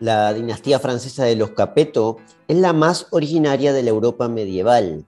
La dinastía francesa de los Capeto es la más originaria de la Europa medieval.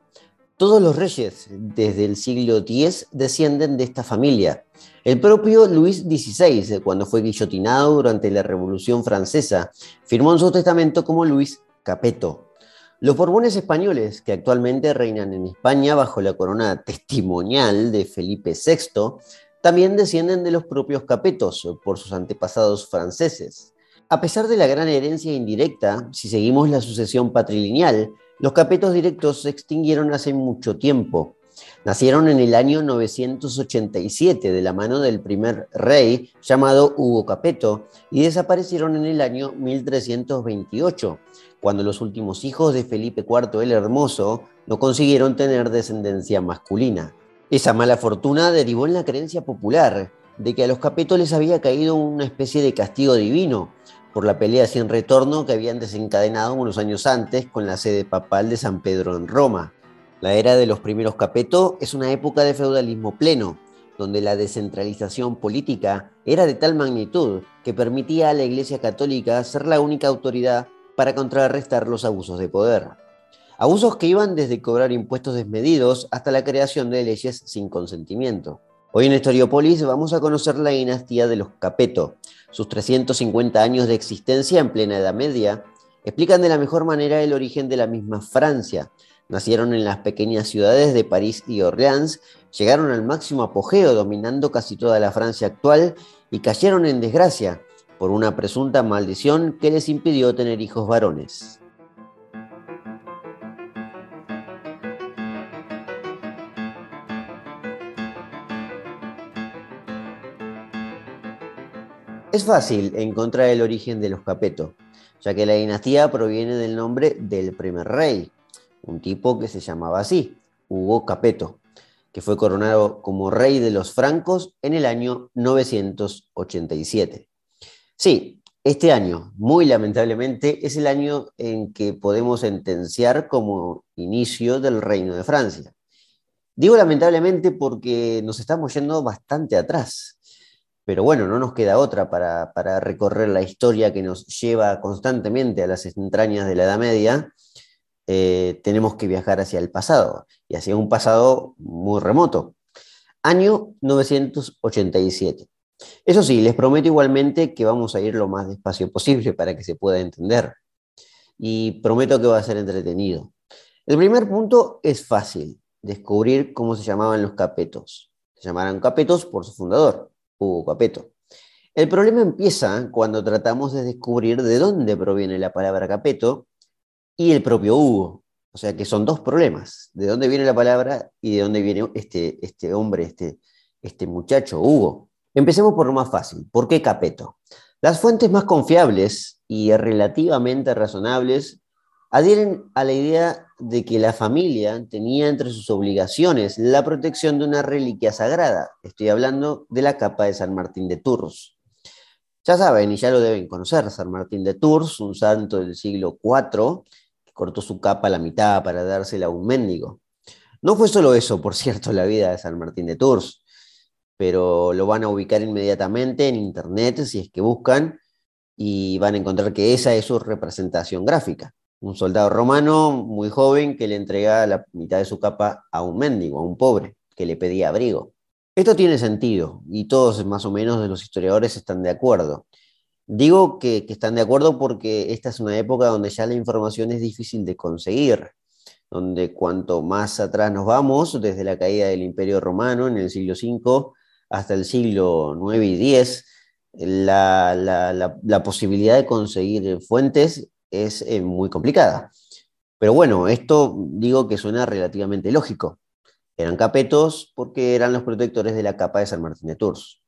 Todos los reyes desde el siglo X descienden de esta familia. El propio Luis XVI, cuando fue guillotinado durante la Revolución Francesa, firmó en su testamento como Luis Capeto. Los Borbones españoles, que actualmente reinan en España bajo la corona testimonial de Felipe VI, también descienden de los propios Capetos por sus antepasados franceses. A pesar de la gran herencia indirecta, si seguimos la sucesión patrilineal, los capetos directos se extinguieron hace mucho tiempo. Nacieron en el año 987 de la mano del primer rey llamado Hugo Capeto y desaparecieron en el año 1328, cuando los últimos hijos de Felipe IV el Hermoso no consiguieron tener descendencia masculina. Esa mala fortuna derivó en la creencia popular de que a los capetos les había caído una especie de castigo divino, por la pelea sin retorno que habían desencadenado unos años antes con la sede papal de San Pedro en Roma. La era de los primeros Capeto es una época de feudalismo pleno, donde la descentralización política era de tal magnitud que permitía a la Iglesia Católica ser la única autoridad para contrarrestar los abusos de poder. Abusos que iban desde cobrar impuestos desmedidos hasta la creación de leyes sin consentimiento. Hoy en Historiopolis vamos a conocer la dinastía de los Capeto. Sus 350 años de existencia en plena Edad Media explican de la mejor manera el origen de la misma Francia. Nacieron en las pequeñas ciudades de París y Orleans, llegaron al máximo apogeo dominando casi toda la Francia actual y cayeron en desgracia por una presunta maldición que les impidió tener hijos varones. Es fácil encontrar el origen de los Capeto, ya que la dinastía proviene del nombre del primer rey, un tipo que se llamaba así, Hugo Capeto, que fue coronado como rey de los francos en el año 987. Sí, este año, muy lamentablemente, es el año en que podemos sentenciar como inicio del reino de Francia. Digo lamentablemente porque nos estamos yendo bastante atrás pero bueno, no nos queda otra para, recorrer la historia que nos lleva constantemente a las entrañas de la Edad Media. Eh, tenemos que viajar hacia el pasado, y hacia un pasado muy remoto. Año 987. Eso sí, les prometo igualmente que vamos a ir lo más despacio posible para que se pueda entender. Y prometo que va a ser entretenido. El primer punto es fácil, descubrir cómo se llamaban los capetos. Se llamarán capetos por su fundador, Hugo Capeto. El problema empieza cuando tratamos de descubrir de dónde proviene la palabra Capeto y el propio Hugo. O sea que son dos problemas, de dónde viene la palabra y de dónde viene este, este hombre, este, este muchacho, Hugo. Empecemos por lo más fácil. ¿Por qué Capeto? Las fuentes más confiables y relativamente razonables adhieren a la idea de que la familia tenía entre sus obligaciones la protección de una reliquia sagrada. Estoy hablando de la capa de San Martín de Tours. Ya saben y ya lo deben conocer, San Martín de Tours, un santo del siglo IV, que cortó su capa a la mitad para dársela a un mendigo. No fue solo eso, por cierto, la vida de San Martín de Tours, pero lo van a ubicar inmediatamente en internet si es que buscan y van a encontrar que esa es su representación gráfica un soldado romano muy joven que le entregaba la mitad de su capa a un mendigo, a un pobre, que le pedía abrigo. Esto tiene sentido y todos más o menos de los historiadores están de acuerdo. Digo que, están de acuerdo porque esta es una época donde ya la información es difícil de conseguir, donde cuanto más atrás nos vamos, desde la caída del Imperio Romano en el siglo V hasta el siglo IX y X, la posibilidad de conseguir fuentes es eh, muy complicada. Pero bueno, esto digo que suena relativamente lógico. Eran capetos porque eran los protectores de la capa de San Martín de Tours.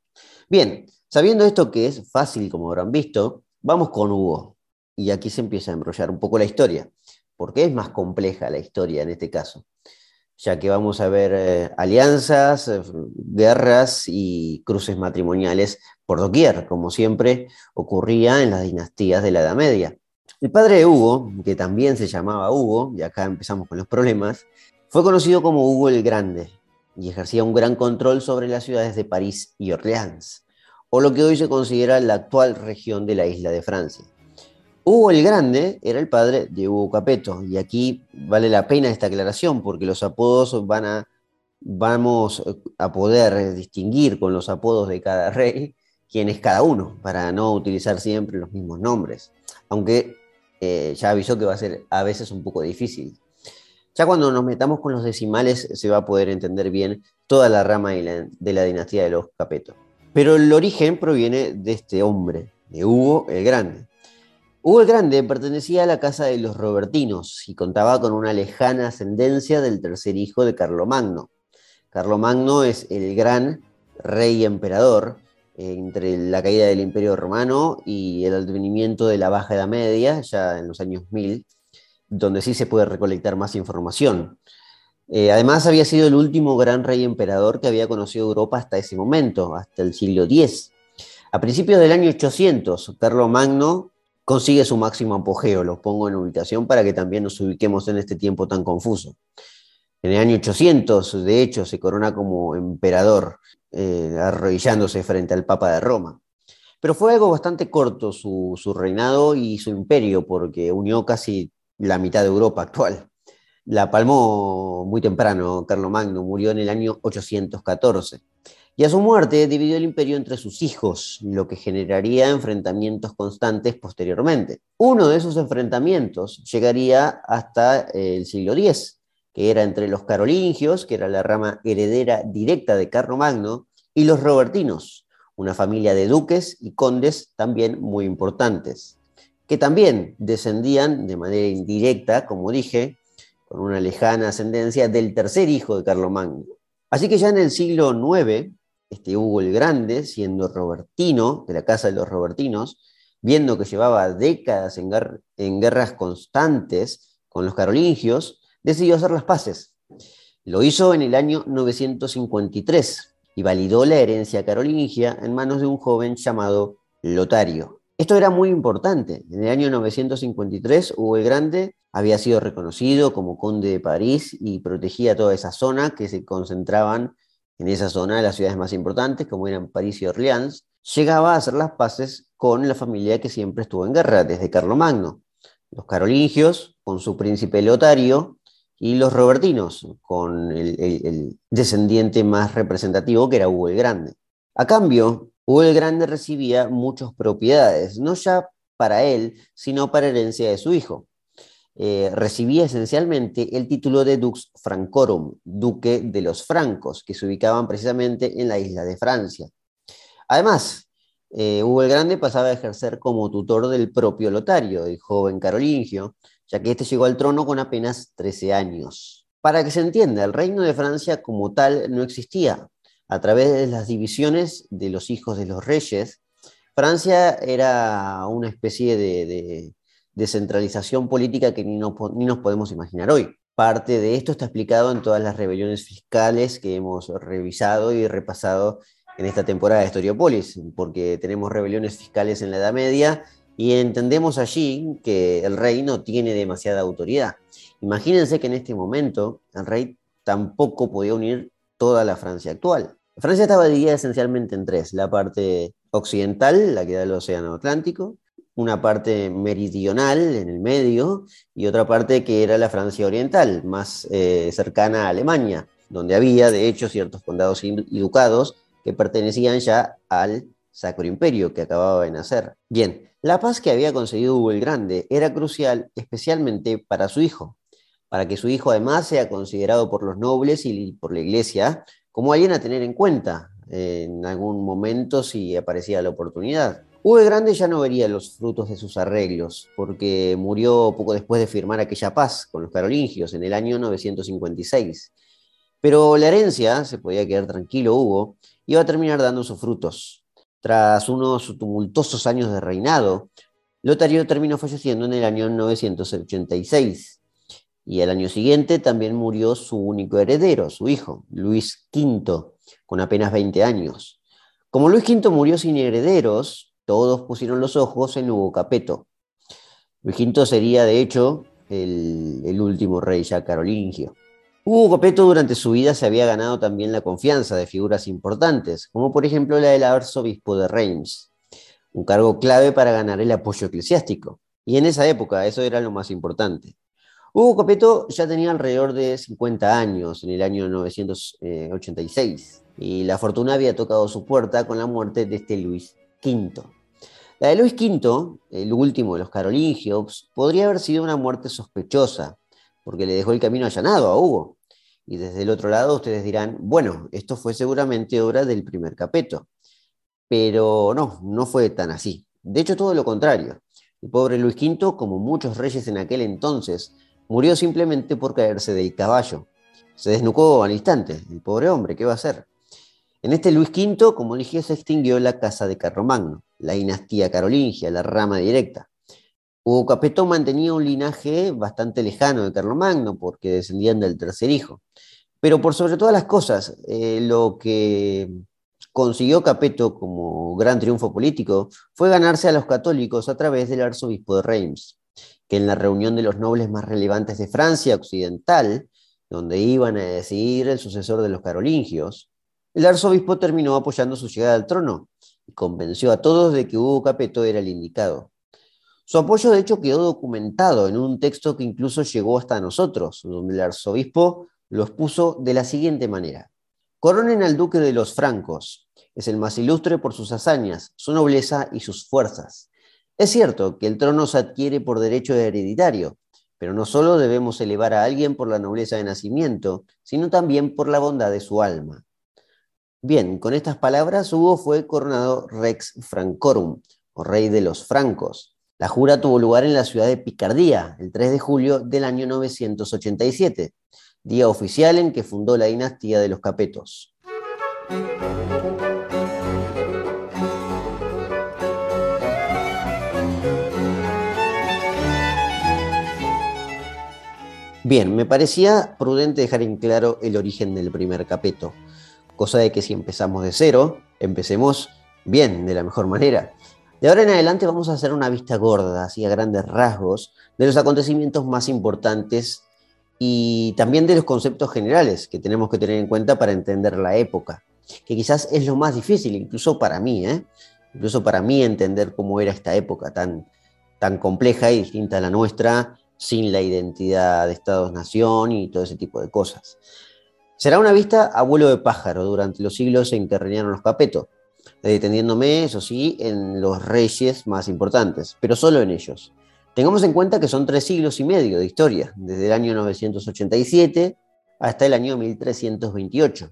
Bien, sabiendo esto que es fácil, como habrán visto, vamos con Hugo. Y aquí se empieza a enrollar un poco la historia, porque es más compleja la historia en este caso, ya que vamos a ver eh, alianzas, eh, guerras y cruces matrimoniales por doquier, como siempre ocurría en las dinastías de la Edad Media. El padre de Hugo, que también se llamaba Hugo, y acá empezamos con los problemas, fue conocido como Hugo el Grande y ejercía un gran control sobre las ciudades de París y Orleans, o lo que hoy se considera la actual región de la isla de Francia. Hugo el Grande era el padre de Hugo Capeto, y aquí vale la pena esta aclaración porque los apodos van a, vamos a poder distinguir con los apodos de cada rey quién es cada uno, para no utilizar siempre los mismos nombres, aunque eh, ya avisó que va a ser a veces un poco difícil. Ya cuando nos metamos con los decimales se va a poder entender bien toda la rama de la, dinastía de los Capeto. Pero el origen proviene de este hombre, de Hugo el Grande. Hugo el Grande pertenecía a la casa de los Robertinos y contaba con una lejana ascendencia del tercer hijo de Carlomagno. Carlomagno es el gran rey emperador entre la caída del Imperio Romano y el advenimiento de la Baja Edad Media, ya en los años 1000, donde sí se puede recolectar más información. Eh, además, había sido el último gran rey emperador que había conocido Europa hasta ese momento, hasta el siglo X. A principios del año 800, Carlos Magno consigue su máximo apogeo, lo pongo en ubicación para que también nos ubiquemos en este tiempo tan confuso. En el año 800, de hecho, se corona como emperador, eh, arrodillándose frente al Papa de Roma. Pero fue algo bastante corto su, su reinado y su imperio, porque unió casi la mitad de Europa actual. La palmó muy temprano Carlomagno, murió en el año 814. Y a su muerte dividió el imperio entre sus hijos, lo que generaría enfrentamientos constantes posteriormente. Uno de esos enfrentamientos llegaría hasta el siglo X, que era entre los carolingios, que era la rama heredera directa de Carlomagno, y los robertinos, una familia de duques y condes también muy importantes que también descendían de manera indirecta, como dije, con una lejana ascendencia del tercer hijo de Carlomagno. Así que ya en el siglo IX, este Hugo el Grande, siendo robertino, de la casa de los robertinos, viendo que llevaba décadas en, en guerras constantes con los carolingios, decidió hacer las paces. Lo hizo en el año 953 y validó la herencia carolingia en manos de un joven llamado Lotario. Esto era muy importante. En el año 953, Hugo el Grande había sido reconocido como conde de París y protegía toda esa zona que se concentraban en esa zona de las ciudades más importantes, como eran París y Orleans. Llegaba a hacer las paces con la familia que siempre estuvo en guerra, desde Carlomagno. Los carolingios, con su príncipe Lotario, y los robertinos, con el, descendiente más representativo, que era Hugo el Grande. A cambio, Hugo el Grande recibía muchas propiedades, no ya para él, sino para herencia de su hijo. Eh, recibía esencialmente el título de Dux Francorum, duque de los francos, que se ubicaban precisamente en la isla de Francia. Además, eh, Hugo el Grande pasaba a ejercer como tutor del propio Lotario, el joven carolingio, ya que éste llegó al trono con apenas 13 años. Para que se entienda, el reino de Francia como tal no existía, a través de las divisiones de los hijos de los reyes, Francia era una especie de, descentralización política que ni, ni nos podemos imaginar hoy. Parte de esto está explicado en todas las rebeliones fiscales que hemos revisado y repasado en esta temporada de Historiopolis, porque tenemos rebeliones fiscales en la Edad Media y entendemos allí que el rey no tiene demasiada autoridad. Imagínense que en este momento el rey tampoco podía unir toda la Francia actual. Francia estaba dividida esencialmente en tres, la parte occidental, la que da el Océano Atlántico, una parte meridional en el medio y otra parte que era la Francia oriental, más eh, cercana a Alemania, donde había de hecho ciertos condados y ducados que pertenecían ya al Sacro Imperio que acababa de nacer. Bien, la paz que había conseguido Hugo el Grande era crucial especialmente para su hijo, para que su hijo además sea considerado por los nobles y por la iglesia como alguien a tener en cuenta en algún momento si aparecía la oportunidad. Hugo Grande ya no vería los frutos de sus arreglos, porque murió poco después de firmar aquella paz con los carolingios en el año 956. Pero la herencia, se podía quedar tranquilo Hugo, iba a terminar dando sus frutos. Tras unos tumultuosos años de reinado, Lotario terminó falleciendo en el año 986 y al año siguiente también murió su único heredero, su hijo, Luis V, con apenas 20 años. Como Luis V murió sin herederos, todos pusieron los ojos en Hugo Capeto. Luis V sería, de hecho, el, último rey ya carolingio. Hugo Capeto durante su vida se había ganado también la confianza de figuras importantes, como por ejemplo la del arzobispo de Reims, un cargo clave para ganar el apoyo eclesiástico. Y en esa época, eso era lo más importante. Hugo Capeto ya tenía alrededor de 50 años en el año 986 y la fortuna había tocado su puerta con la muerte de este Luis V. La de Luis V, el último de los carolingios, podría haber sido una muerte sospechosa, porque le dejó el camino allanado a Hugo. Y desde el otro lado ustedes dirán, bueno, esto fue seguramente obra del primer Capeto. Pero no, no fue tan así. De hecho, todo lo contrario. El pobre Luis V, como muchos reyes en aquel entonces, murió simplemente por caerse del caballo. Se desnucó al instante, el pobre hombre, ¿qué va a hacer? En este Luis V, como dije, se extinguió la casa de Carlomagno, la dinastía carolingia, la rama directa. Hugo Capeto mantenía un linaje bastante lejano de Carlomagno, porque descendían del tercer hijo. Pero por sobre todas las cosas, eh, lo que consiguió Capeto como gran triunfo político fue ganarse a los católicos a través del arzobispo de Reims, que en la reunión de los nobles más relevantes de Francia occidental, donde iban a decidir el sucesor de los carolingios, el arzobispo terminó apoyando su llegada al trono y convenció a todos de que Hugo Capeto era el indicado. Su apoyo, de hecho, quedó documentado en un texto que incluso llegó hasta nosotros, donde el arzobispo los puso de la siguiente manera. Coronen al duque de los francos. Es el más ilustre por sus hazañas, su nobleza y sus fuerzas. Es cierto que el trono se adquiere por derecho hereditario, pero no solo debemos elevar a alguien por la nobleza de nacimiento, sino también por la bondad de su alma. Bien, con estas palabras Hugo fue coronado Rex Francorum, o rey de los francos. La jura tuvo lugar en la ciudad de Picardía, el 3 de julio del año 987, día oficial en que fundó la dinastía de los Capetos. Bien, me parecía prudente dejar en claro el origen del primer capeto, cosa de que si empezamos de cero, empecemos bien, de la mejor manera. De ahora en adelante vamos a hacer una vista gorda, así a grandes rasgos, de los acontecimientos más importantes y también de los conceptos generales que tenemos que tener en cuenta para entender la época, que quizás es lo más difícil, incluso para mí, ¿eh? incluso para mí entender cómo era esta época tan, tan compleja y distinta a la nuestra, sin la identidad de Estados-nación y todo ese tipo de cosas. Será una vista a vuelo de pájaro durante los siglos en que reinaron los Capeto, deteniéndome, eso sí, en los reyes más importantes, pero solo en ellos. Tengamos en cuenta que son tres siglos y medio de historia, desde el año 987 hasta el año 1328.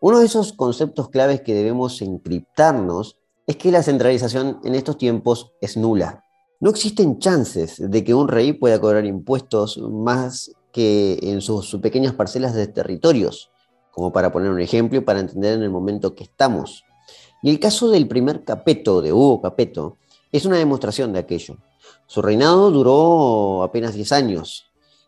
Uno de esos conceptos claves que debemos encriptarnos es que la centralización en estos tiempos es nula. No existen chances de que un rey pueda cobrar impuestos más que en sus, pequeñas parcelas de territorios, como para poner un ejemplo y para entender en el momento que estamos. Y el caso del primer Capeto, de Hugo Capeto, es una demostración de aquello. Su reinado duró apenas 10 años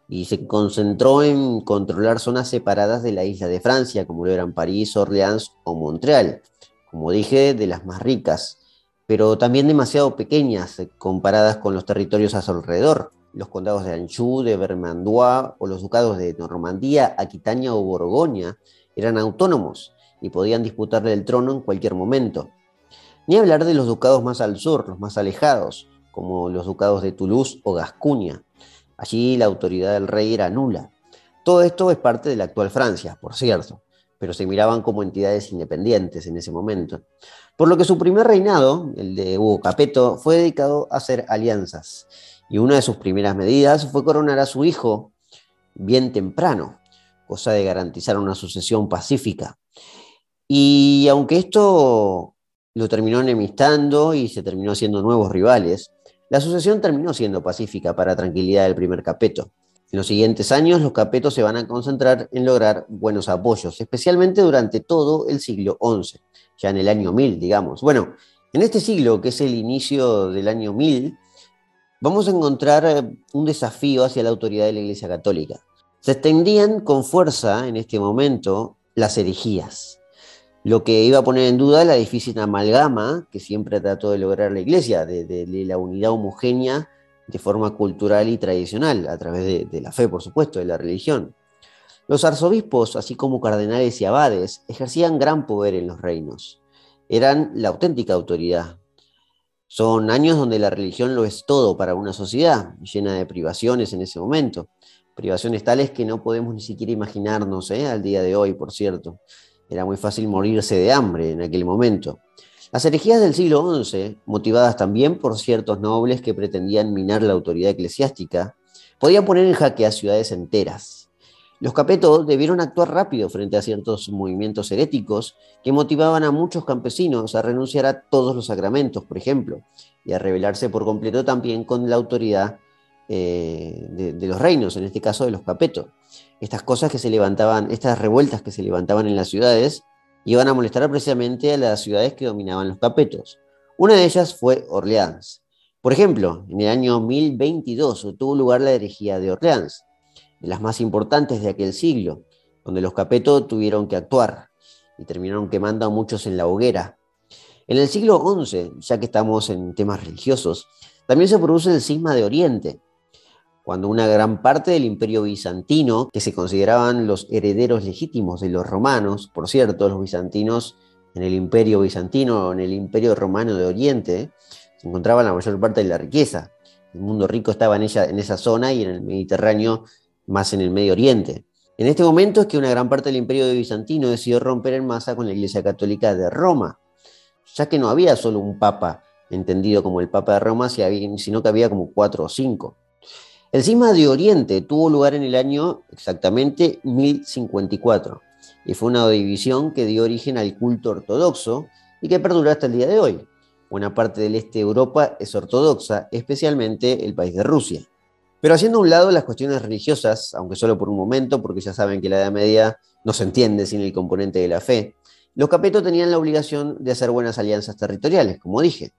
y se concentró en controlar zonas separadas de la isla de Francia, como lo eran París, Orleans o Montreal, como dije, de las más ricas, pero también demasiado pequeñas comparadas con los territorios a su alrededor. Los condados de Anjou, de Vermandois o los ducados de Normandía, Aquitania o Borgoña eran autónomos y podían disputarle el trono en cualquier momento. Ni hablar de los ducados más al sur, los más alejados, como los ducados de Toulouse o Gascuña. Allí la autoridad del rey era nula. Todo esto es parte de la actual Francia, por cierto pero se miraban como entidades independientes en ese momento. Por lo que su primer reinado, el de Hugo Capeto, fue dedicado a hacer alianzas. Y una de sus primeras medidas fue coronar a su hijo bien temprano, cosa de garantizar una sucesión pacífica. Y aunque esto lo terminó enemistando y se terminó haciendo nuevos rivales, la sucesión terminó siendo pacífica para tranquilidad del primer Capeto. En los siguientes años, los capetos se van a concentrar en lograr buenos apoyos, especialmente durante todo el siglo XI, ya en el año 1000, digamos. Bueno, en este siglo, que es el inicio del año 1000, vamos a encontrar eh, un desafío hacia la autoridad de la Iglesia Católica. Se extendían con fuerza en este momento las herejías, lo que iba a poner en duda la difícil amalgama que siempre trató de lograr la Iglesia, de la unidad homogénea de forma cultural y tradicional, a través de, la fe, por supuesto, de la religión. Los arzobispos, así como cardenales y abades, ejercían gran poder en los reinos. Eran la auténtica autoridad. Son años donde la religión lo es todo para una sociedad, llena de privaciones en ese momento. Privaciones tales que no podemos ni siquiera imaginarnos ¿eh? al día de hoy, por cierto. Era muy fácil morirse de hambre en aquel momento. Las herejías del siglo XI, motivadas también por ciertos nobles que pretendían minar la autoridad eclesiástica, podían poner en jaque a ciudades enteras. Los capetos debieron actuar rápido frente a ciertos movimientos heréticos que motivaban a muchos campesinos a renunciar a todos los sacramentos, por ejemplo, y a rebelarse por completo también con la autoridad eh, de, los reinos, en este caso de los capetos. Estas cosas que se levantaban, estas revueltas que se levantaban en las ciudades, iban a molestar precisamente a las ciudades que dominaban los capetos. Una de ellas fue Orleans. Por ejemplo, en el año 1022 tuvo lugar la herejía de Orleans de las más importantes de aquel siglo, donde los capetos tuvieron que actuar y terminaron quemando a muchos en la hoguera. En el siglo XI, ya que estamos en temas religiosos, también se produce el cisma de Oriente, cuando una gran parte del imperio bizantino, que se consideraban los herederos legítimos de los romanos, por cierto, los bizantinos en el imperio bizantino en el imperio romano de Oriente, se encontraban la mayor parte de la riqueza. El mundo rico estaba en, ella, en esa zona y en el Mediterráneo más en el Medio Oriente. En este momento es que una gran parte del imperio bizantino decidió romper en masa con la Iglesia Católica de Roma, ya que no había solo un papa entendido como el Papa de Roma, sino que había como cuatro o cinco. El cisma de Oriente tuvo lugar en el año exactamente 1054 y fue una división que dio origen al culto ortodoxo y que perdura hasta el día de hoy. Buena parte del este de Europa es ortodoxa, especialmente el país de Rusia. Pero haciendo a un lado las cuestiones religiosas, aunque solo por un momento, porque ya saben que la Edad Media no se entiende sin el componente de la fe, los capetos tenían la obligación de hacer buenas alianzas territoriales, como dije.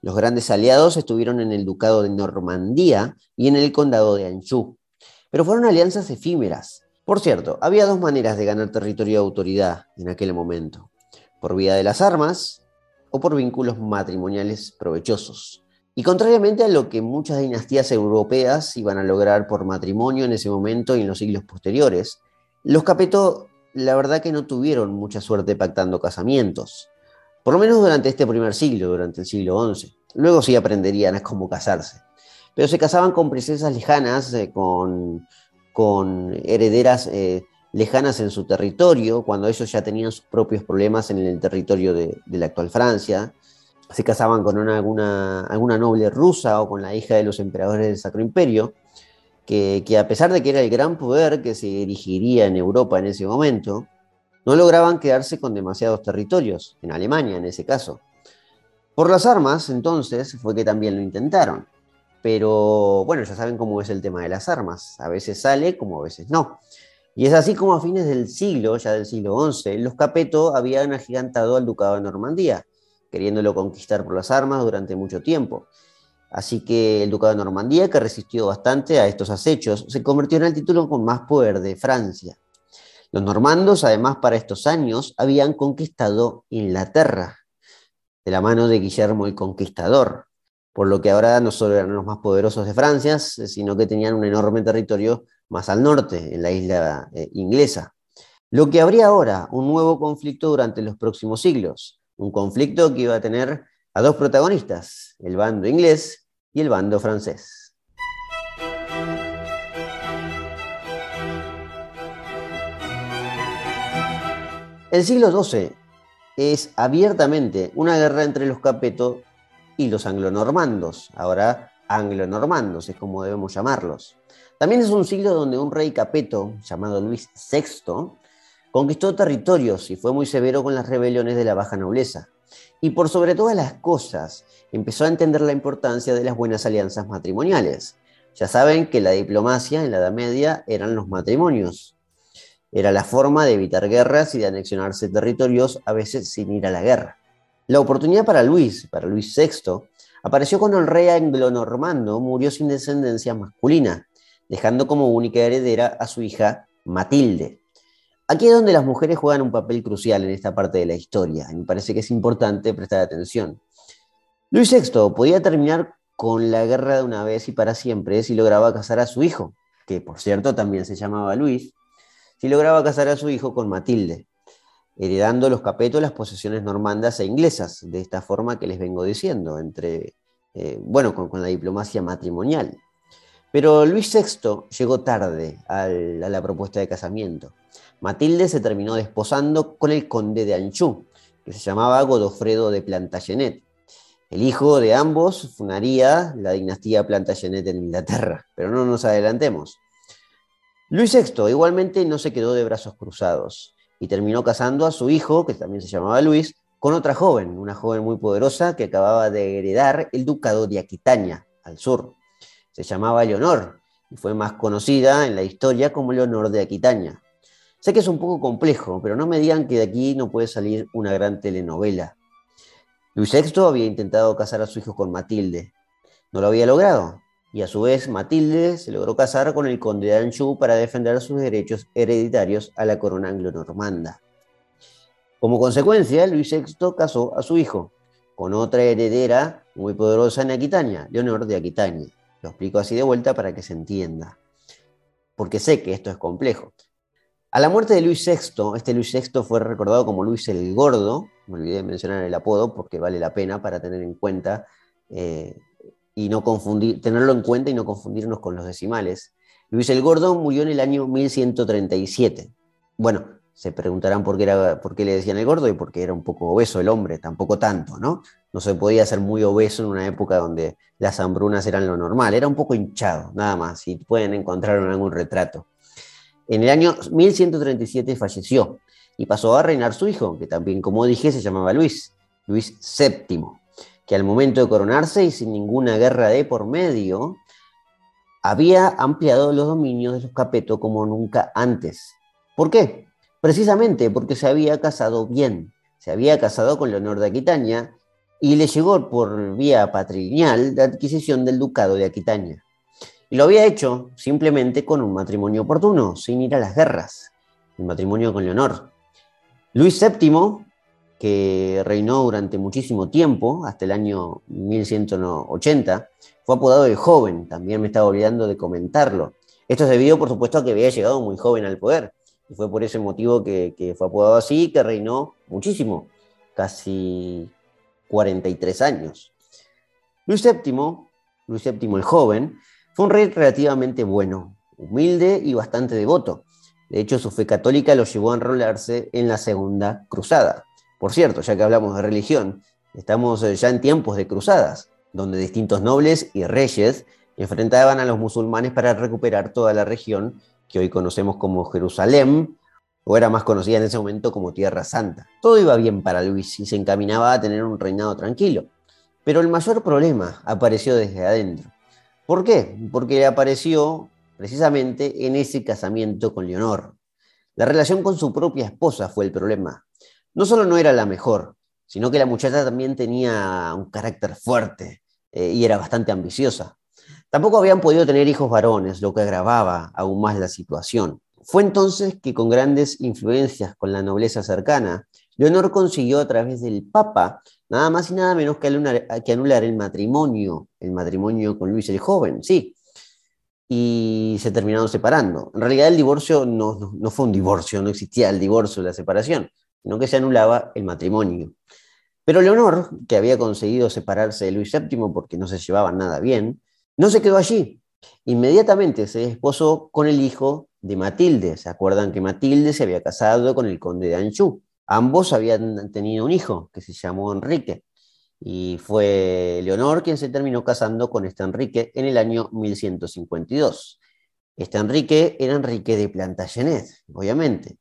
Los grandes aliados estuvieron en el Ducado de Normandía y en el Condado de Anjou, pero fueron alianzas efímeras. Por cierto, había dos maneras de ganar territorio de autoridad en aquel momento, por vía de las armas o por vínculos matrimoniales provechosos. Y contrariamente a lo que muchas dinastías europeas iban a lograr por matrimonio en ese momento y en los siglos posteriores, los Capeto la verdad que no tuvieron mucha suerte pactando casamientos, por lo menos durante este primer siglo, durante el siglo XI. Luego sí aprenderían a cómo casarse, pero se casaban con princesas lejanas, eh, con, con, herederas eh, lejanas en su territorio, cuando ellos ya tenían sus propios problemas en el territorio de, la actual Francia se casaban con alguna, alguna noble rusa o con la hija de los emperadores del Sacro Imperio, que, a pesar de que era el gran poder que se erigiría en Europa en ese momento, no lograban quedarse con demasiados territorios, en Alemania en ese caso. Por las armas, entonces, fue que también lo intentaron. Pero bueno, ya saben cómo es el tema de las armas. A veces sale, como a veces no. Y es así como a fines del siglo, ya del siglo XI, los Capeto habían agigantado al Ducado de Normandía, queriéndolo conquistar por las armas durante mucho tiempo. Así que el Ducado de Normandía, que resistió bastante a estos acechos, se convirtió en el título con más poder de Francia. Los normandos, además, para estos años habían conquistado Inglaterra, de la mano de Guillermo el Conquistador, por lo que ahora no solo eran los más poderosos de Francia, sino que tenían un enorme territorio más al norte, en la isla eh, inglesa. Lo que habría ahora un nuevo conflicto durante los próximos siglos, un conflicto que iba a tener a dos protagonistas, el bando inglés y el bando francés. El siglo XII es abiertamente una guerra entre los capetos y los anglonormandos, ahora anglonormandos es como debemos llamarlos. También es un siglo donde un rey capeto llamado Luis VI Conquistó territorios y fue muy severo con las rebeliones de la baja nobleza. Y por sobre todas las cosas, empezó a entender la importancia de las buenas alianzas matrimoniales. Ya saben que la diplomacia en la Edad Media eran los matrimonios. Era la forma de evitar guerras y de anexionarse territorios, a veces sin ir a la guerra. La oportunidad para Luis, para Luis VI, apareció cuando el rey anglo-normando murió sin descendencia masculina, dejando como única heredera a su hija Matilde. Aquí es donde las mujeres juegan un papel crucial en esta parte de la historia, y me parece que es importante prestar atención. Luis VI podía terminar con la guerra de una vez y para siempre si lograba casar a su hijo, que por cierto también se llamaba Luis, si lograba casar a su hijo con Matilde. heredando los Capeto las posesiones normandas e inglesas, de esta forma que les vengo diciendo, entre, eh, bueno, con, la diplomacia matrimonial. Pero Luis VI llegó tarde a la propuesta de casamiento. Matilde se terminó desposando con el conde de Anjou, que se llamaba Godofredo de Plantagenet. El hijo de ambos fundaría la dinastía Plantagenet en Inglaterra, pero no nos adelantemos. Luis VI igualmente no se quedó de brazos cruzados y terminó casando a su hijo, que también se llamaba Luis, con otra joven, una joven muy poderosa que acababa de heredar el ducado de Aquitania, al sur. Se llamaba Leonor y fue más conocida en la historia como Leonor de Aquitania. Sé que es un poco complejo, pero no me digan que de aquí no puede salir una gran telenovela. Luis VI había intentado casar a su hijo con Matilde. No lo había logrado, y a su vez Matilde se logró casar con el conde de Anjou para defender sus derechos hereditarios a la corona anglo-normanda. Como consecuencia, Luis VI casó a su hijo con otra heredera muy poderosa en Aquitania, Leonor de Aquitania. Lo explico así de vuelta para que se entienda, porque sé que esto es complejo. A la muerte de Luis VI, este Luis VI fue recordado como Luis el Gordo, me olvidé de mencionar el apodo porque vale la pena para tener en cuenta eh, y no confundir, tenerlo en cuenta y no confundirnos con los decimales. Luis el Gordo murió en el año 1137. Bueno, se preguntarán por qué, era, por qué le decían el gordo y porque era un poco obeso el hombre, tampoco tanto, ¿no? No se podía ser muy obeso en una época donde las hambrunas eran lo normal, era un poco hinchado, nada más, y pueden encontrar en algún retrato. En el año 1137 falleció y pasó a reinar su hijo, que también, como dije, se llamaba Luis, Luis VII que al momento de coronarse y sin ninguna guerra de por medio, había ampliado los dominios de los Capeto como nunca antes. ¿Por qué? Precisamente porque se había casado bien, se había casado con Leonor de Aquitania y le llegó por vía patrilineal la adquisición del ducado de Aquitania. Y lo había hecho simplemente con un matrimonio oportuno, sin ir a las guerras, el matrimonio con Leonor. Luis VII que reinó durante muchísimo tiempo, hasta el año 1180. Fue apodado el joven, también me estaba olvidando de comentarlo. Esto es debido, por supuesto, a que había llegado muy joven al poder. Y fue por ese motivo que, fue apodado así, que reinó muchísimo, casi 43 años. Luis VII, Luis VII el joven, fue un rey relativamente bueno, humilde y bastante devoto. De hecho, su fe católica lo llevó a enrolarse en la Segunda Cruzada. Por cierto, ya que hablamos de religión, estamos eh, ya en tiempos de cruzadas, donde distintos nobles y reyes enfrentaban a los musulmanes para recuperar toda la región que hoy conocemos como Jerusalén, o era más conocida en ese momento como Tierra Santa. Todo iba bien para Luis y se encaminaba a tener un reinado tranquilo. Pero el mayor problema apareció desde adentro. ¿Por qué? Porque apareció precisamente en ese casamiento con Leonor. La relación con su propia esposa fue el problema no solo no era la mejor, sino que la muchacha también tenía un carácter fuerte eh, y era bastante ambiciosa. Tampoco habían podido tener hijos varones, lo que agravaba aún más la situación. Fue entonces que con grandes influencias con la nobleza cercana, Leonor consiguió a través del Papa nada más y nada menos que anular, el matrimonio, el matrimonio con Luis el Joven, sí. Y se terminaron separando. En realidad el divorcio no, no fue un divorcio, no existía el divorcio, la separación sino que se anulaba el matrimonio. Pero Leonor, que había conseguido separarse de Luis VII porque no se llevaban nada bien, no se quedó allí. Inmediatamente se desposó con el hijo de Matilde. ¿Se acuerdan que Matilde se había casado con el conde de Anjou? Ambos habían tenido un hijo que se llamó Enrique. Y fue Leonor quien se terminó casando con este Enrique en el año 1152. Este Enrique era Enrique de Plantagenet, obviamente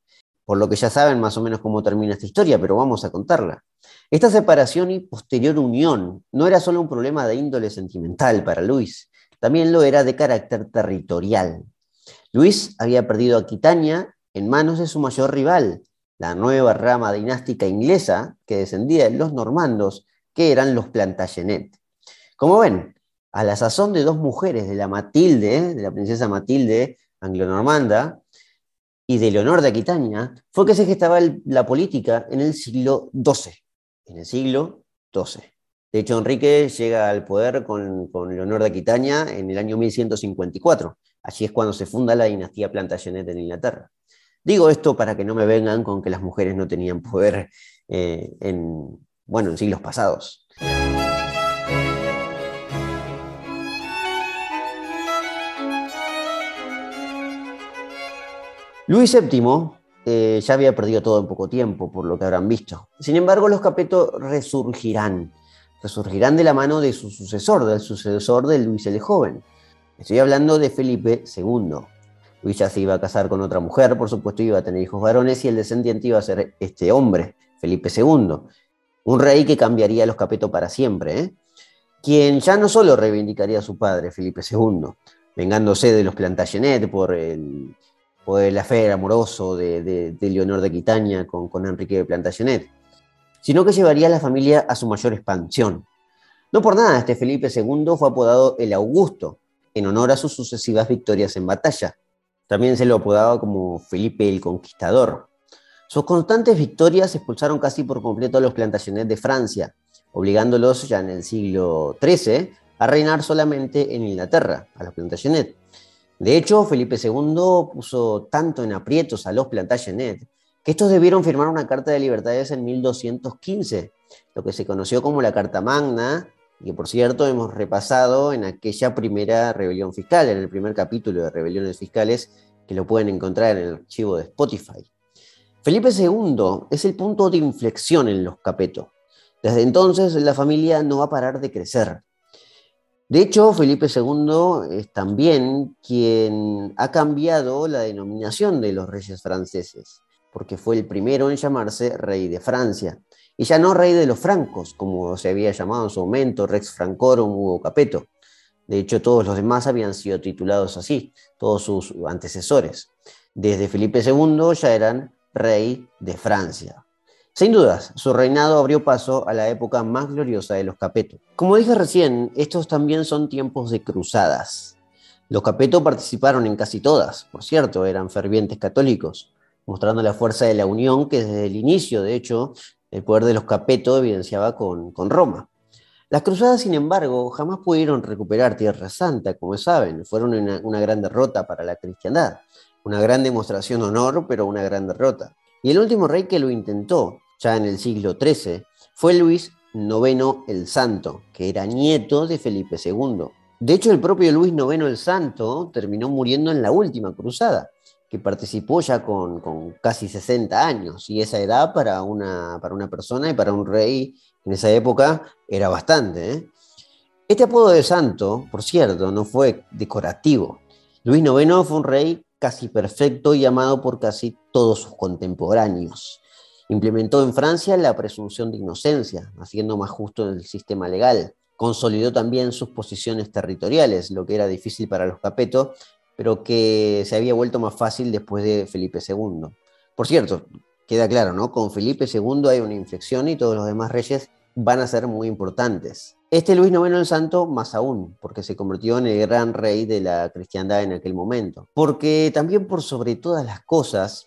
por lo que ya saben más o menos cómo termina esta historia, pero vamos a contarla. Esta separación y posterior unión no era solo un problema de índole sentimental para Luis, también lo era de carácter territorial. Luis había perdido Aquitania en manos de su mayor rival, la nueva rama dinástica inglesa que descendía de los normandos, que eran los Plantagenet. Como ven, a la sazón de dos mujeres de la Matilde, de la princesa Matilde anglo-normanda, y de Leonor de Aquitania fue que se gestaba la política en el siglo XII. En el siglo XII. De hecho, Enrique llega al poder con, con, Leonor de Aquitania en el año 1154. Allí es cuando se funda la dinastía Plantagenet en Inglaterra. Digo esto para que no me vengan con que las mujeres no tenían poder eh, en, bueno, en siglos pasados. Luis VII eh, ya había perdido todo en poco tiempo, por lo que habrán visto. Sin embargo, los Capeto resurgirán. Resurgirán de la mano de su sucesor, del sucesor de Luis el Joven. Estoy hablando de Felipe II. Luis ya se iba a casar con otra mujer, por supuesto, iba a tener hijos varones y el descendiente iba a ser este hombre, Felipe II. Un rey que cambiaría a los Capeto para siempre, ¿eh? quien ya no solo reivindicaría a su padre, Felipe II, vengándose de los Plantagenet por el o el afer amoroso de, Leonor de Quitaña con, con Enrique de Plantagenet, sino que llevaría a la familia a su mayor expansión. No por nada, este Felipe II fue apodado el Augusto, en honor a sus sucesivas victorias en batalla. También se lo apodaba como Felipe el Conquistador. Sus constantes victorias expulsaron casi por completo a los Plantagenet de Francia, obligándolos ya en el siglo XIII a reinar solamente en Inglaterra, a los Plantagenet. De hecho, Felipe II puso tanto en aprietos a los Plantagenet que estos debieron firmar una Carta de Libertades en 1215, lo que se conoció como la Carta Magna, y que por cierto hemos repasado en aquella primera rebelión fiscal, en el primer capítulo de Rebeliones Fiscales, que lo pueden encontrar en el archivo de Spotify. Felipe II es el punto de inflexión en los Capeto. Desde entonces la familia no va a parar de crecer. De hecho, Felipe II es también quien ha cambiado la denominación de los reyes franceses, porque fue el primero en llamarse rey de Francia, y ya no rey de los francos, como se había llamado en su momento Rex Francorum Hugo Capeto. De hecho, todos los demás habían sido titulados así, todos sus antecesores. Desde Felipe II ya eran rey de Francia. Sin dudas, su reinado abrió paso a la época más gloriosa de los Capeto. Como dije recién, estos también son tiempos de cruzadas. Los Capeto participaron en casi todas, por cierto, eran fervientes católicos, mostrando la fuerza de la unión que desde el inicio, de hecho, el poder de los Capeto evidenciaba con, Roma. Las cruzadas, sin embargo, jamás pudieron recuperar Tierra Santa, como saben, fueron una, una gran derrota para la cristiandad, una gran demostración de honor, pero una gran derrota. Y el último rey que lo intentó, ya en el siglo XIII, fue Luis IX el Santo, que era nieto de Felipe II. De hecho, el propio Luis IX el Santo terminó muriendo en la última cruzada, que participó ya con, casi 60 años, y esa edad para una, para una persona y para un rey en esa época era bastante. ¿eh? Este apodo de santo, por cierto, no fue decorativo. Luis IX fue un rey casi perfecto y amado por casi todos sus contemporáneos. Implementó en Francia la presunción de inocencia, haciendo más justo el sistema legal. Consolidó también sus posiciones territoriales, lo que era difícil para los Capeto, pero que se había vuelto más fácil después de Felipe II. Por cierto, queda claro, ¿no? Con Felipe II hay una inflexión y todos los demás reyes van a ser muy importantes. Este Luis IX el Santo más aún, porque se convirtió en el gran rey de la cristiandad en aquel momento. Porque también por sobre todas las cosas,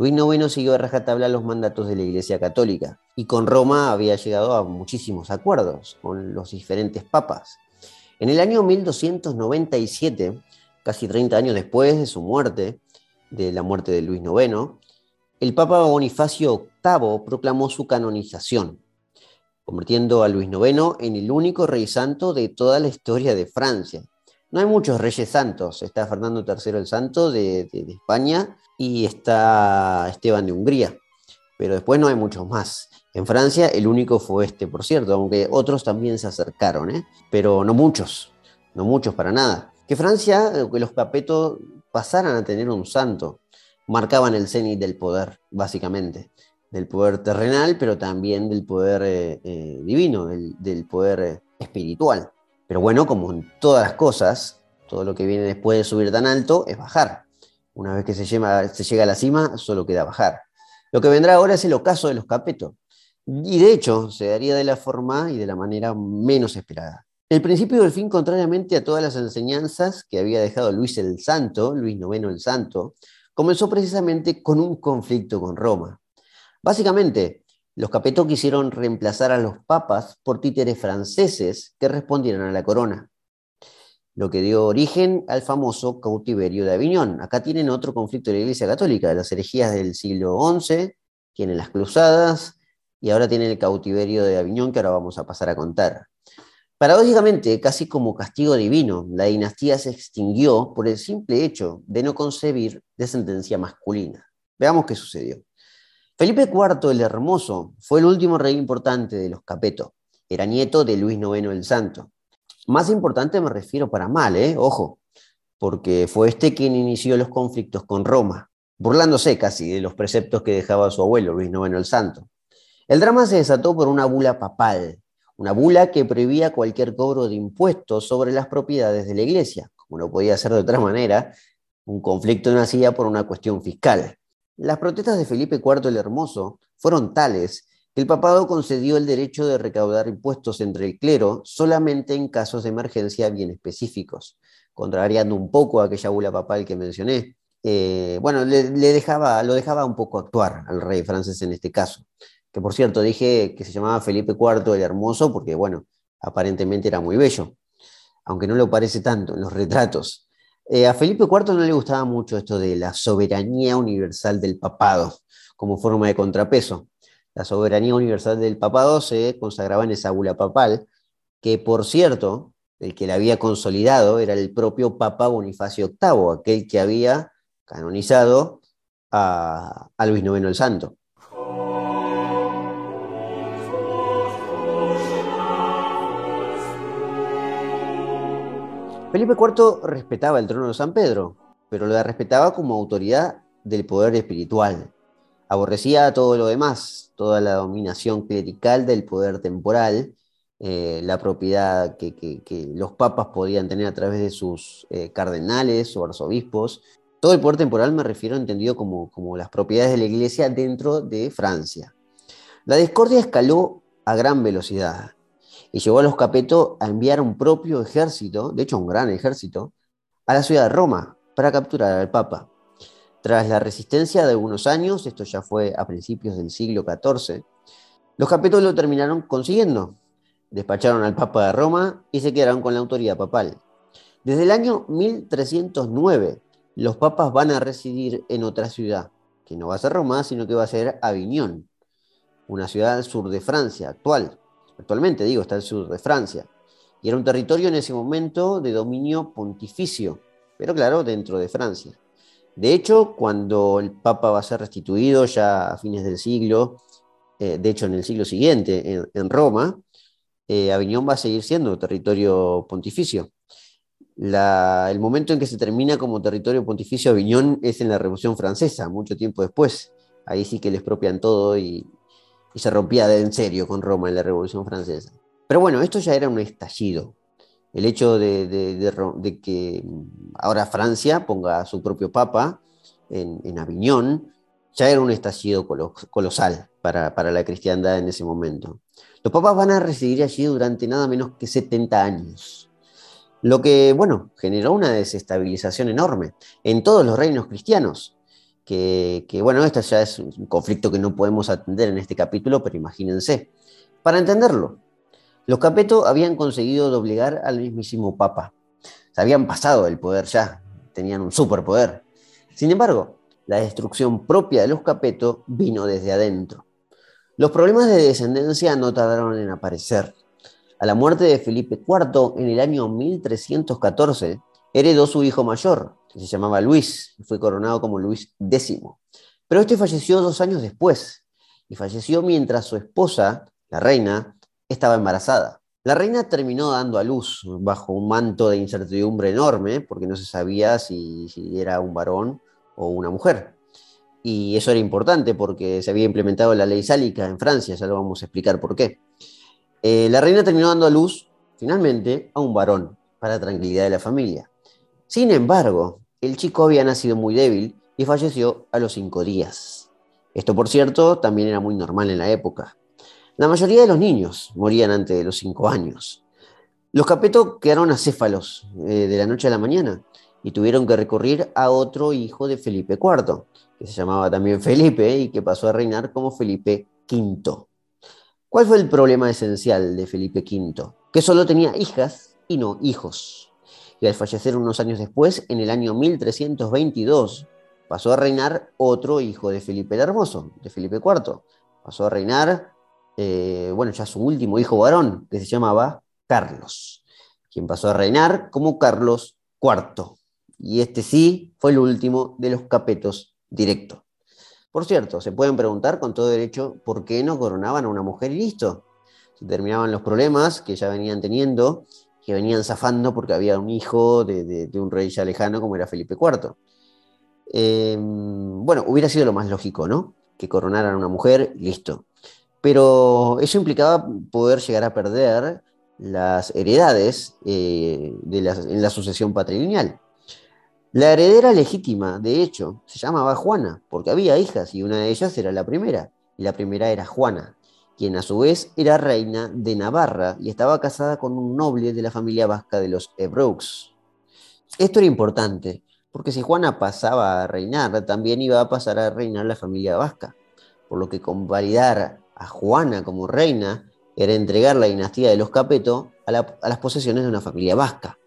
Luis IX siguió a rajatabla los mandatos de la Iglesia Católica y con Roma había llegado a muchísimos acuerdos con los diferentes papas. En el año 1297, casi 30 años después de su muerte, de la muerte de Luis IX, el Papa Bonifacio VIII proclamó su canonización, convirtiendo a Luis IX en el único rey santo de toda la historia de Francia. No hay muchos reyes santos, está Fernando III el Santo de, de España y está Esteban de Hungría, pero después no hay muchos más. En Francia el único fue este, por cierto, aunque otros también se acercaron, ¿eh? pero no muchos, no muchos para nada. Que Francia, eh, que los Capetos pasaran a tener un santo, marcaban el cenit del poder, básicamente, del poder terrenal, pero también del poder eh, divino, del, del poder espiritual. Pero bueno, como en todas las cosas, todo lo que viene después de subir tan alto es bajar. Una vez que se, llega a la cima, solo queda bajar. Lo que vendrá ahora es el ocaso de los capetos. Y de hecho, se daría de la forma y de la manera menos esperada. El principio del fin, contrariamente a todas las enseñanzas que había dejado Luis el Santo, Luis IX el Santo, comenzó precisamente con un conflicto con Roma. Básicamente, los capetos quisieron reemplazar a los papas por títeres franceses que respondieran a la corona. Lo que dio origen al famoso cautiverio de Aviñón. Acá tienen otro conflicto de la Iglesia Católica, las herejías del siglo XI, tienen las cruzadas y ahora tienen el cautiverio de Aviñón que ahora vamos a pasar a contar. Paradójicamente, casi como castigo divino, la dinastía se extinguió por el simple hecho de no concebir descendencia masculina. Veamos qué sucedió. Felipe IV el Hermoso fue el último rey importante de los Capeto. Era nieto de Luis IX el Santo. Más importante me refiero para mal, ¿eh? ojo, porque fue este quien inició los conflictos con Roma, burlándose casi de los preceptos que dejaba su abuelo Luis IX el Santo. El drama se desató por una bula papal, una bula que prohibía cualquier cobro de impuestos sobre las propiedades de la iglesia, como no podía ser de otra manera, un conflicto nacía por una cuestión fiscal. Las protestas de Felipe IV el Hermoso fueron tales el papado concedió el derecho de recaudar impuestos entre el clero solamente en casos de emergencia bien específicos, contrariando un poco a aquella bula papal que mencioné. Eh, bueno, le, dejaba, lo dejaba un poco actuar al rey francés en este caso que por cierto dije que se llamaba Felipe IV el Hermoso porque, bueno, aparentemente era muy bello, aunque no lo parece tanto en los retratos. Eh, a Felipe IV no le gustaba mucho esto de la soberanía universal del papado como forma de contrapeso. La soberanía universal del papado se consagraba en esa bula papal, que por cierto, el que la había consolidado era el propio Papa Bonifacio VIII, aquel que había canonizado a, a Luis IX el Santo. Felipe IV respetaba el trono de San Pedro, pero lo respetaba como autoridad del poder espiritual. Aborrecía todo lo demás, toda la dominación clerical del poder temporal, eh, la propiedad que, los papas podían tener a través de sus eh, cardenales o arzobispos. Todo el poder temporal me refiero entendido como, como las propiedades de la iglesia dentro de Francia. La discordia escaló a gran velocidad y llevó a los Capeto a enviar un propio ejército, de hecho un gran ejército, a la ciudad de Roma para capturar al Papa. Tras la resistencia de algunos años, esto ya fue a principios del siglo XIV, los Capeto lo terminaron consiguiendo. Despacharon al Papa de Roma y se quedaron con la autoridad papal. Desde el año 1309, los papas van a residir en otra ciudad, que no va a ser Roma, sino que va a ser Aviñón, una ciudad al sur de Francia actual actualmente digo, está al sur de Francia, y era un territorio en ese momento de dominio pontificio, pero claro, dentro de Francia. De hecho, cuando el Papa va a ser restituido ya a fines del siglo, eh, de hecho en el siglo siguiente, en, Roma, eh, Aviñón va a seguir siendo territorio pontificio. el momento en que se termina como territorio pontificio Aviñón es en la Revolución Francesa, mucho tiempo después. Ahí sí que les expropian todo y, y se rompía de en serio con Roma en la Revolución Francesa. Pero bueno, esto ya era un estallido. El hecho de, que ahora Francia ponga a su propio papa en, en Aviñón ya era un estallido colosal para, la cristiandad en ese momento. Los papas van a residir allí durante nada menos que 70 años, lo que, bueno, generó una desestabilización enorme en todos los reinos cristianos que, bueno, este ya es un conflicto que no podemos atender en este capítulo, pero imagínense. Para entenderlo, los Capeto habían conseguido doblegar al mismísimo Papa. Habían pasado el poder ya, tenían un superpoder. Sin embargo, la destrucción propia de los Capeto vino desde adentro. Los problemas de descendencia no tardaron en aparecer. A la muerte de Felipe IV en el año 1314, heredó su hijo mayor, que se llamaba Luis, y fue coronado como Luis X. Pero este falleció dos años después, y falleció mientras su esposa, la reina, estaba embarazada. La reina terminó dando a luz bajo un manto de incertidumbre enorme, porque no se sabía si, era un varón o una mujer. Y eso era importante porque se había implementado la ley sálica en Francia, ya lo vamos a explicar por qué. Eh, la reina terminó dando a luz, finalmente, a un varón, para tranquilidad de la familia. Sin embargo, el chico había nacido muy débil y falleció a los cinco días. Esto, por cierto, también era muy normal en la época. La mayoría de los niños morían antes de los cinco años. Los capetos quedaron acéfalos eh, de la noche a la mañana y tuvieron que recurrir a otro hijo de Felipe IV, que se llamaba también Felipe y que pasó a reinar como Felipe V. ¿Cuál fue el problema esencial de Felipe V? Que solo tenía hijas y no hijos. y al fallecer unos años después, en el año 1322, pasó a reinar otro hijo de Felipe el Hermoso, de Felipe IV. Pasó a reinar, eh, bueno, ya su último hijo varón, que se llamaba Carlos, quien pasó a reinar como Carlos IV. Y este sí fue el último de los capetos directo. Por cierto, se pueden preguntar con todo derecho por qué no coronaban a una mujer y listo. Se terminaban los problemas que ya venían teniendo, que venían zafando porque había un hijo de, un rey ya lejano como era Felipe IV. Em, bueno, hubiera sido lo más lógico, ¿no? Que coronaran a una mujer y listo. Pero eso implicaba poder llegar a perder las heredades eh, en la sucesión patrilineal. La heredera legítima, de hecho, se llamaba Juana, porque había hijas y una de ellas era la primera, y la primera era Juana, quien a su vez era reina de Navarra y estaba casada con un noble de la familia vasca de los Ebreux. Esto era importante, porque si Juana pasaba a reinar, también iba a pasar a reinar la familia vasca, por lo que convalidar a Juana como reina era entregar la dinastía de los Capeto a las posesiones de una familia vasca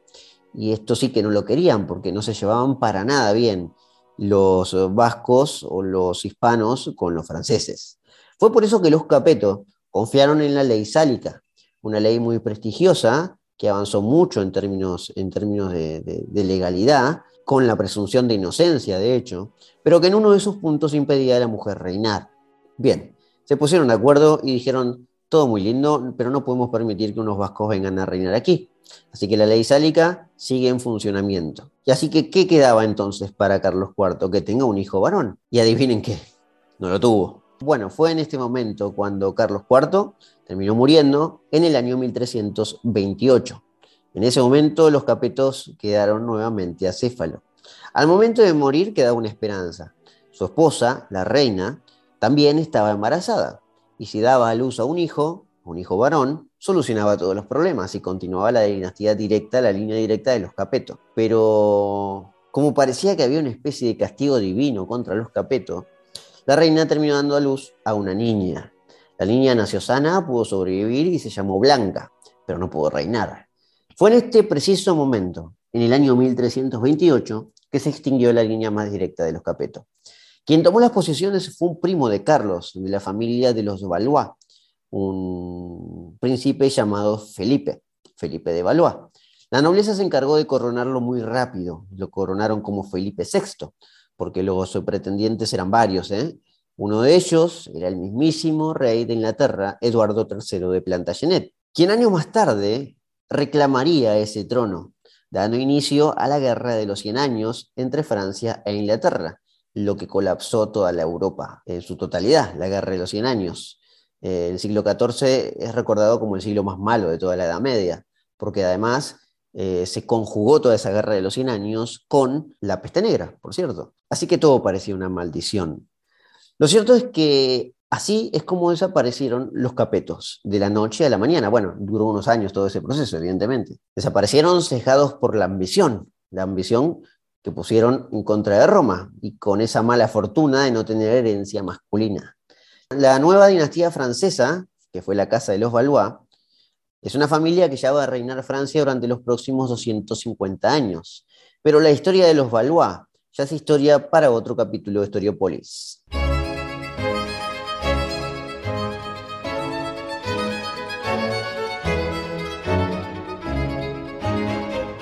y esto sí que no lo querían porque no se llevaban para nada bien los vascos o los hispanos con los franceses. Fue por eso que los Capeto confiaron en la ley sálica, una ley muy prestigiosa que avanzó mucho en términos, en términos de, legalidad, con la presunción de inocencia, de hecho, pero que en uno de sus puntos impedía a la mujer reinar. Bien, se pusieron de acuerdo y dijeron, todo muy lindo, pero no podemos permitir que unos vascos vengan a reinar aquí. Así que la ley sálica sigue en funcionamiento. Y así que, ¿qué quedaba entonces para Carlos IV? Que tenga un hijo varón. Y adivinen qué, no lo tuvo. Bueno, fue en este momento cuando Carlos IV terminó muriendo en el año 1328. En ese momento los capetos quedaron nuevamente acéfalo. Al momento de morir quedaba una esperanza. Su esposa, la reina, también estaba embarazada. Y si daba a luz a un hijo, un hijo varón, solucionaba todos los problemas y continuaba la dinastía directa, la línea directa de los Capeto. Pero como parecía que había una especie de castigo divino contra los Capeto, la reina terminó dando a luz a una niña. La niña nació sana, pudo sobrevivir y se llamó Blanca, pero no pudo reinar. Fue en este preciso momento, en el año 1328, que se extinguió la línea más directa de los Capeto. Quien tomó las posiciones fue un primo de Carlos, de la familia de los Valois, un príncipe llamado Felipe, Felipe de Valois. La nobleza se encargó de coronarlo muy rápido, lo coronaron como Felipe VI, porque los pretendientes eran varios. ¿eh? Uno de ellos era el mismísimo rey de Inglaterra, Eduardo III de Plantagenet, quien años más tarde reclamaría ese trono, dando inicio a la Guerra de los Cien Años entre Francia e Inglaterra, lo que colapsó toda la Europa en su totalidad, la Guerra de los Cien Años. Eh, el siglo XIV es recordado como el siglo más malo de toda la Edad Media, porque además eh, se conjugó toda esa guerra de los 100 años con la peste negra, por cierto. Así que todo parecía una maldición. Lo cierto es que así es como desaparecieron los capetos, de la noche a la mañana. Bueno, duró unos años todo ese proceso, evidentemente. Desaparecieron cejados por la ambición, la ambición que pusieron en contra de Roma y con esa mala fortuna de no tener herencia masculina. La nueva dinastía francesa, que fue la Casa de los Valois, es una familia que ya va a reinar Francia durante los próximos 250 años. Pero la historia de los Valois ya es historia para otro capítulo de Historiopolis.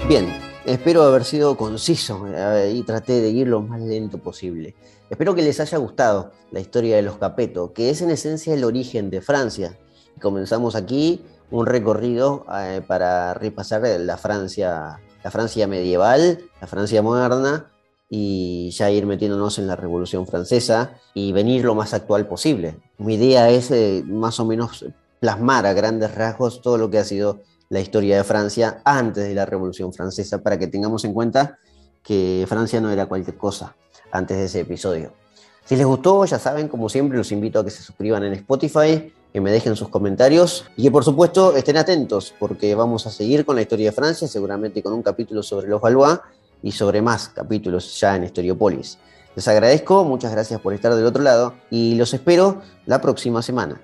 Bien, Espero haber sido conciso eh, y traté de ir lo más lento posible. Espero que les haya gustado la historia de los Capeto, que es en esencia el origen de Francia. comenzamos aquí un recorrido eh, para repasar la Francia, la Francia medieval, la Francia moderna y ya ir metiéndonos en la Revolución Francesa y venir lo más actual posible. Mi idea es eh, más o menos plasmar a grandes rasgos todo lo que ha sido la historia de Francia antes de la Revolución Francesa, para que tengamos en cuenta que Francia no era cualquier cosa antes de ese episodio. Si les gustó, ya saben, como siempre, los invito a que se suscriban en Spotify, que me dejen sus comentarios y que por supuesto estén atentos, porque vamos a seguir con la historia de Francia, seguramente con un capítulo sobre los Valois y sobre más capítulos ya en Historiopolis. Les agradezco, muchas gracias por estar del otro lado y los espero la próxima semana.